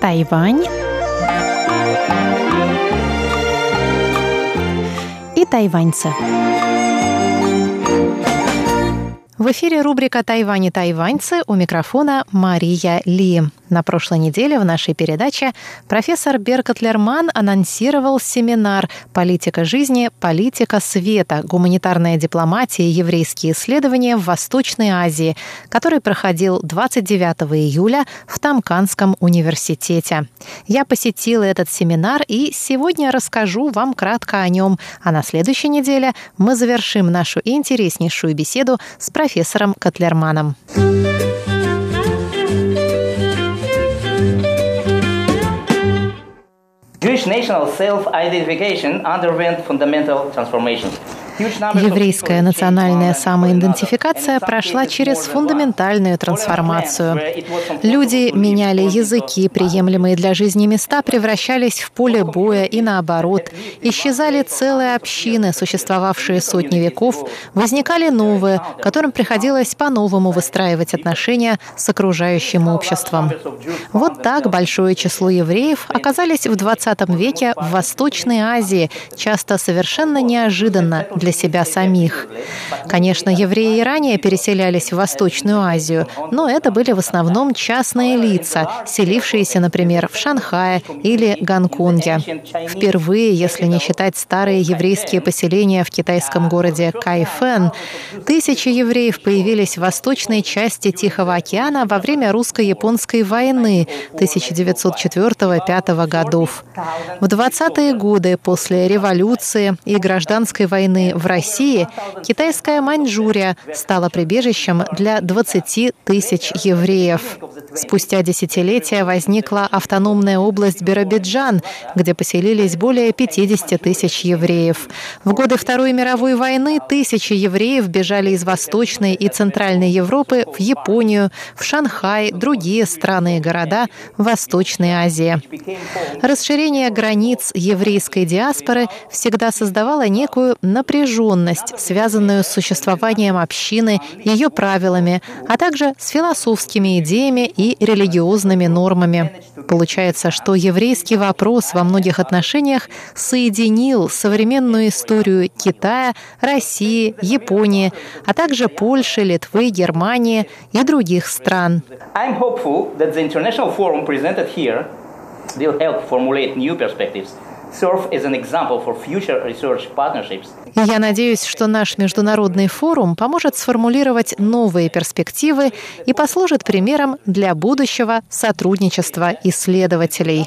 Тайвань и тайваньцы. В эфире рубрика «Тайвань и тайваньцы» у микрофона Мария Ли. На прошлой неделе в нашей передаче профессор Беркот Лерман анонсировал семинар «Политика жизни. Политика света. Гуманитарная дипломатия еврейские исследования в Восточной Азии», который проходил 29 июля в Тамканском университете. Я посетила этот семинар и сегодня расскажу вам кратко о нем, а на следующей неделе мы завершим нашу интереснейшую беседу с профессором Котлерманом. Jewish national self-identification underwent fundamental transformations. Еврейская национальная самоидентификация прошла через фундаментальную трансформацию. Люди меняли языки, приемлемые для жизни места превращались в поле боя и наоборот. Исчезали целые общины, существовавшие сотни веков, возникали новые, которым приходилось по-новому выстраивать отношения с окружающим обществом. Вот так большое число евреев оказались в 20 веке в Восточной Азии, часто совершенно неожиданно для для себя самих. Конечно, евреи и ранее переселялись в Восточную Азию, но это были в основном частные лица, селившиеся, например, в Шанхае или Гонконге. Впервые, если не считать старые еврейские поселения в китайском городе Кайфэн, тысячи евреев появились в восточной части Тихого океана во время русско-японской войны 1904-1905 годов. В 20-е годы после революции и гражданской войны в России китайская Маньчжурия стала прибежищем для 20 тысяч евреев. Спустя десятилетия возникла автономная область Биробиджан, где поселились более 50 тысяч евреев. В годы Второй мировой войны тысячи евреев бежали из Восточной и Центральной Европы в Японию, в Шанхай, другие страны и города Восточной Азии. Расширение границ еврейской диаспоры всегда создавало некую напряженность напряженность, связанную с существованием общины, ее правилами, а также с философскими идеями и религиозными нормами. Получается, что еврейский вопрос во многих отношениях соединил современную историю Китая, России, Японии, а также Польши, Литвы, Германии и других стран. will help formulate new perspectives я надеюсь, что наш международный форум поможет сформулировать новые перспективы и послужит примером для будущего сотрудничества исследователей.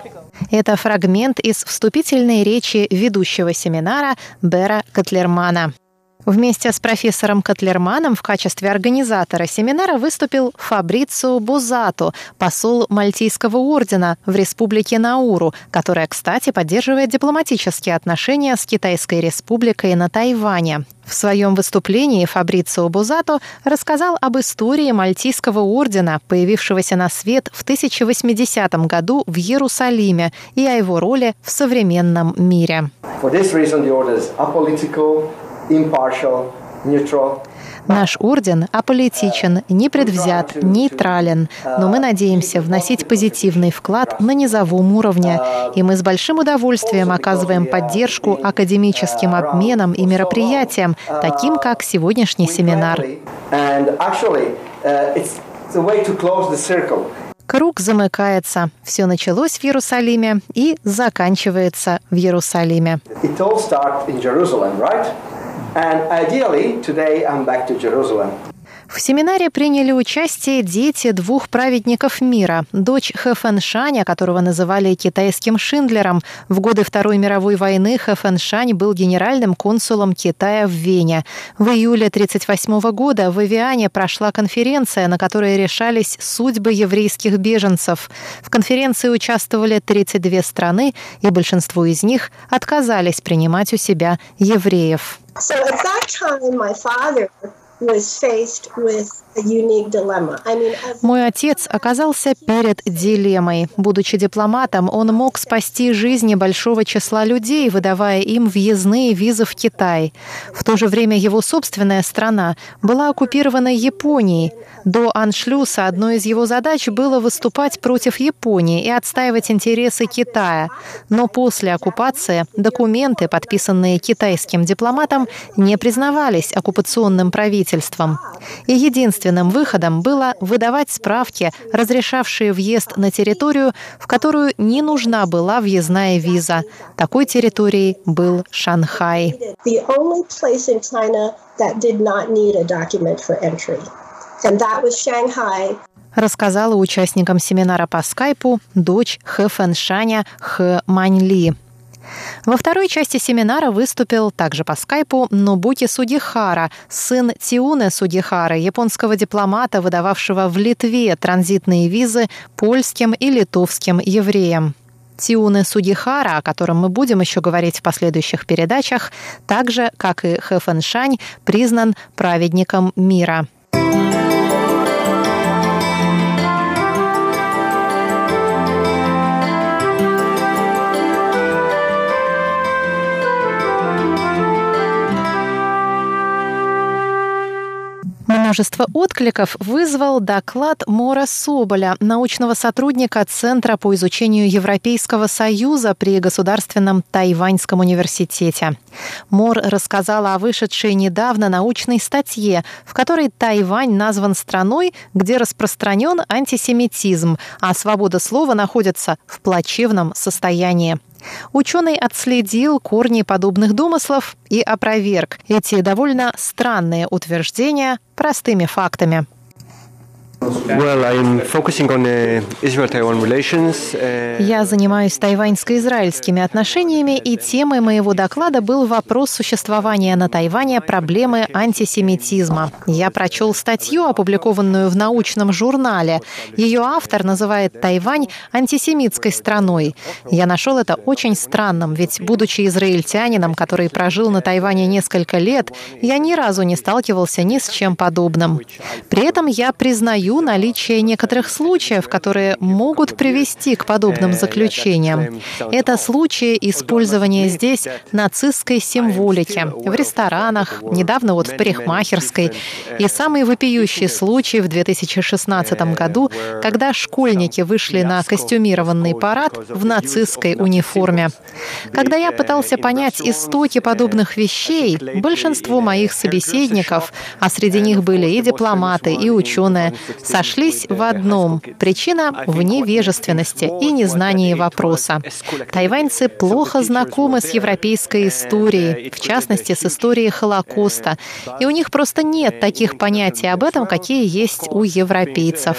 Это фрагмент из вступительной речи ведущего семинара Бера Котлермана. Вместе с профессором Котлерманом в качестве организатора семинара выступил Фабрицио Бузато, посол Мальтийского ордена в Республике Науру, которая, кстати, поддерживает дипломатические отношения с Китайской Республикой на Тайване. В своем выступлении Фабрицио Бузато рассказал об истории Мальтийского ордена, появившегося на свет в 1080 году в Иерусалиме, и о его роли в современном мире. For this reason, the order is Наш орден аполитичен, непредвзят, нейтрален, но мы надеемся вносить позитивный вклад на низовом уровне, и мы с большим удовольствием оказываем поддержку академическим обменам и мероприятиям, таким как сегодняшний семинар. Круг замыкается. Все началось в Иерусалиме и заканчивается в Иерусалиме. And ideally, today I'm back to Jerusalem. В семинаре приняли участие дети двух праведников мира. Дочь Хэфэншаня, которого называли китайским Шиндлером. В годы Второй мировой войны Хэфэншань был генеральным консулом Китая в Вене. В июле 1938 года в Авиане прошла конференция, на которой решались судьбы еврейских беженцев. В конференции участвовали 32 страны, и большинство из них отказались принимать у себя евреев. So at that time, my father Мой отец оказался перед дилеммой. Будучи дипломатом, он мог спасти жизни большого числа людей, выдавая им въездные визы в Китай. В то же время его собственная страна была оккупирована Японией. До аншлюса одной из его задач было выступать против Японии и отстаивать интересы Китая. Но после оккупации документы, подписанные китайским дипломатом, не признавались оккупационным правительством. И единственным выходом было выдавать справки, разрешавшие въезд на территорию, в которую не нужна была въездная виза. Такой территорией был Шанхай. Рассказала участникам семинара по скайпу дочь Хэ Фэншаня Хэ Маньли. Во второй части семинара выступил также по скайпу Нобуки Судихара, сын Тиуны Судихара, японского дипломата, выдававшего в Литве транзитные визы польским и литовским евреям. Тиуны Судихара, о котором мы будем еще говорить в последующих передачах, также, как и Хэ Фэншань, признан праведником мира. Множество откликов вызвал доклад Мора Соболя, научного сотрудника Центра по изучению Европейского Союза при Государственном Тайваньском университете. Мор рассказала о вышедшей недавно научной статье, в которой Тайвань назван страной, где распространен антисемитизм, а свобода слова находится в плачевном состоянии. Ученый отследил корни подобных домыслов и опроверг эти довольно странные утверждения простыми фактами. Uh, Я занимаюсь тайваньско-израильскими отношениями, и темой моего доклада был вопрос существования на Тайване проблемы антисемитизма. Я прочел статью, опубликованную в научном журнале. Ее автор называет Тайвань антисемитской страной. Я нашел это очень странным, ведь, будучи израильтянином, который прожил на Тайване несколько лет, я ни разу не сталкивался ни с чем подобным. При этом я признаю признаю наличие некоторых случаев, которые могут привести к подобным заключениям. Это случаи использования здесь нацистской символики в ресторанах, недавно вот в парикмахерской. И самый вопиющий случай в 2016 году, когда школьники вышли на костюмированный парад в нацистской униформе. Когда я пытался понять истоки подобных вещей, большинство моих собеседников, а среди них были и дипломаты, и ученые, сошлись в одном – причина в невежественности и незнании вопроса. Тайваньцы плохо знакомы с европейской историей, в частности, с историей Холокоста, и у них просто нет таких понятий об этом, какие есть у европейцев.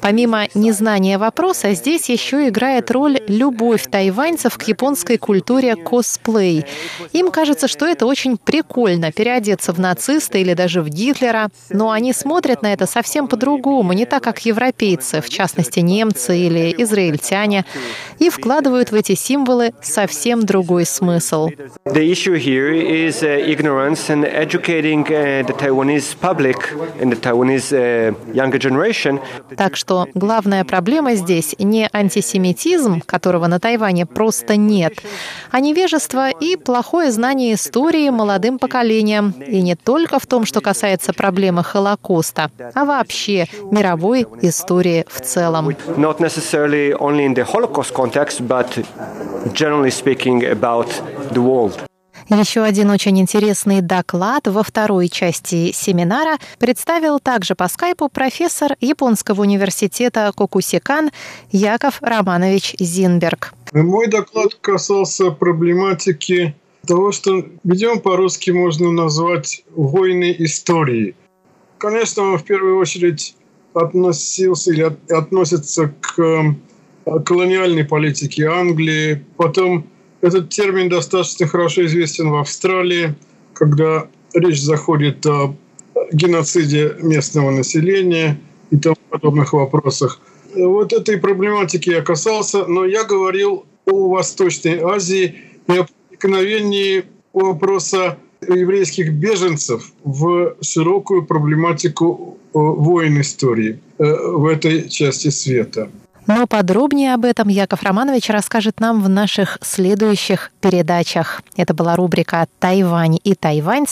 Помимо незнания вопроса, здесь еще играет роль любовь тайваньцев к японской культуре косплей. Им кажется, что это очень прикольно переодеться в нациста или даже в Гитлера, но они смотрят на это совсем по-другому по-другому, не так, как европейцы, в частности немцы или израильтяне, и вкладывают в эти символы совсем другой смысл. Uh, uh, так что главная проблема здесь не антисемитизм, которого на Тайване просто нет, а невежество и плохое знание истории молодым поколением. И не только в том, что касается проблемы Холокоста, а вообще мировой истории в целом. Еще один очень интересный доклад во второй части семинара представил также по скайпу профессор Японского университета Кокусикан Яков Романович Зинберг. Мой доклад касался проблематики того, что, видимо, по-русски можно назвать «войны истории». Конечно, он в первую очередь относился или относится к э, колониальной политике Англии. Потом этот термин достаточно хорошо известен в Австралии, когда речь заходит о геноциде местного населения и тому подобных вопросах. Вот этой проблематики я касался, но я говорил о Восточной Азии и о проникновении вопроса еврейских беженцев в широкую проблематику войн истории в этой части света. Но подробнее об этом Яков Романович расскажет нам в наших следующих передачах. Это была рубрика «Тайвань и Тайвань»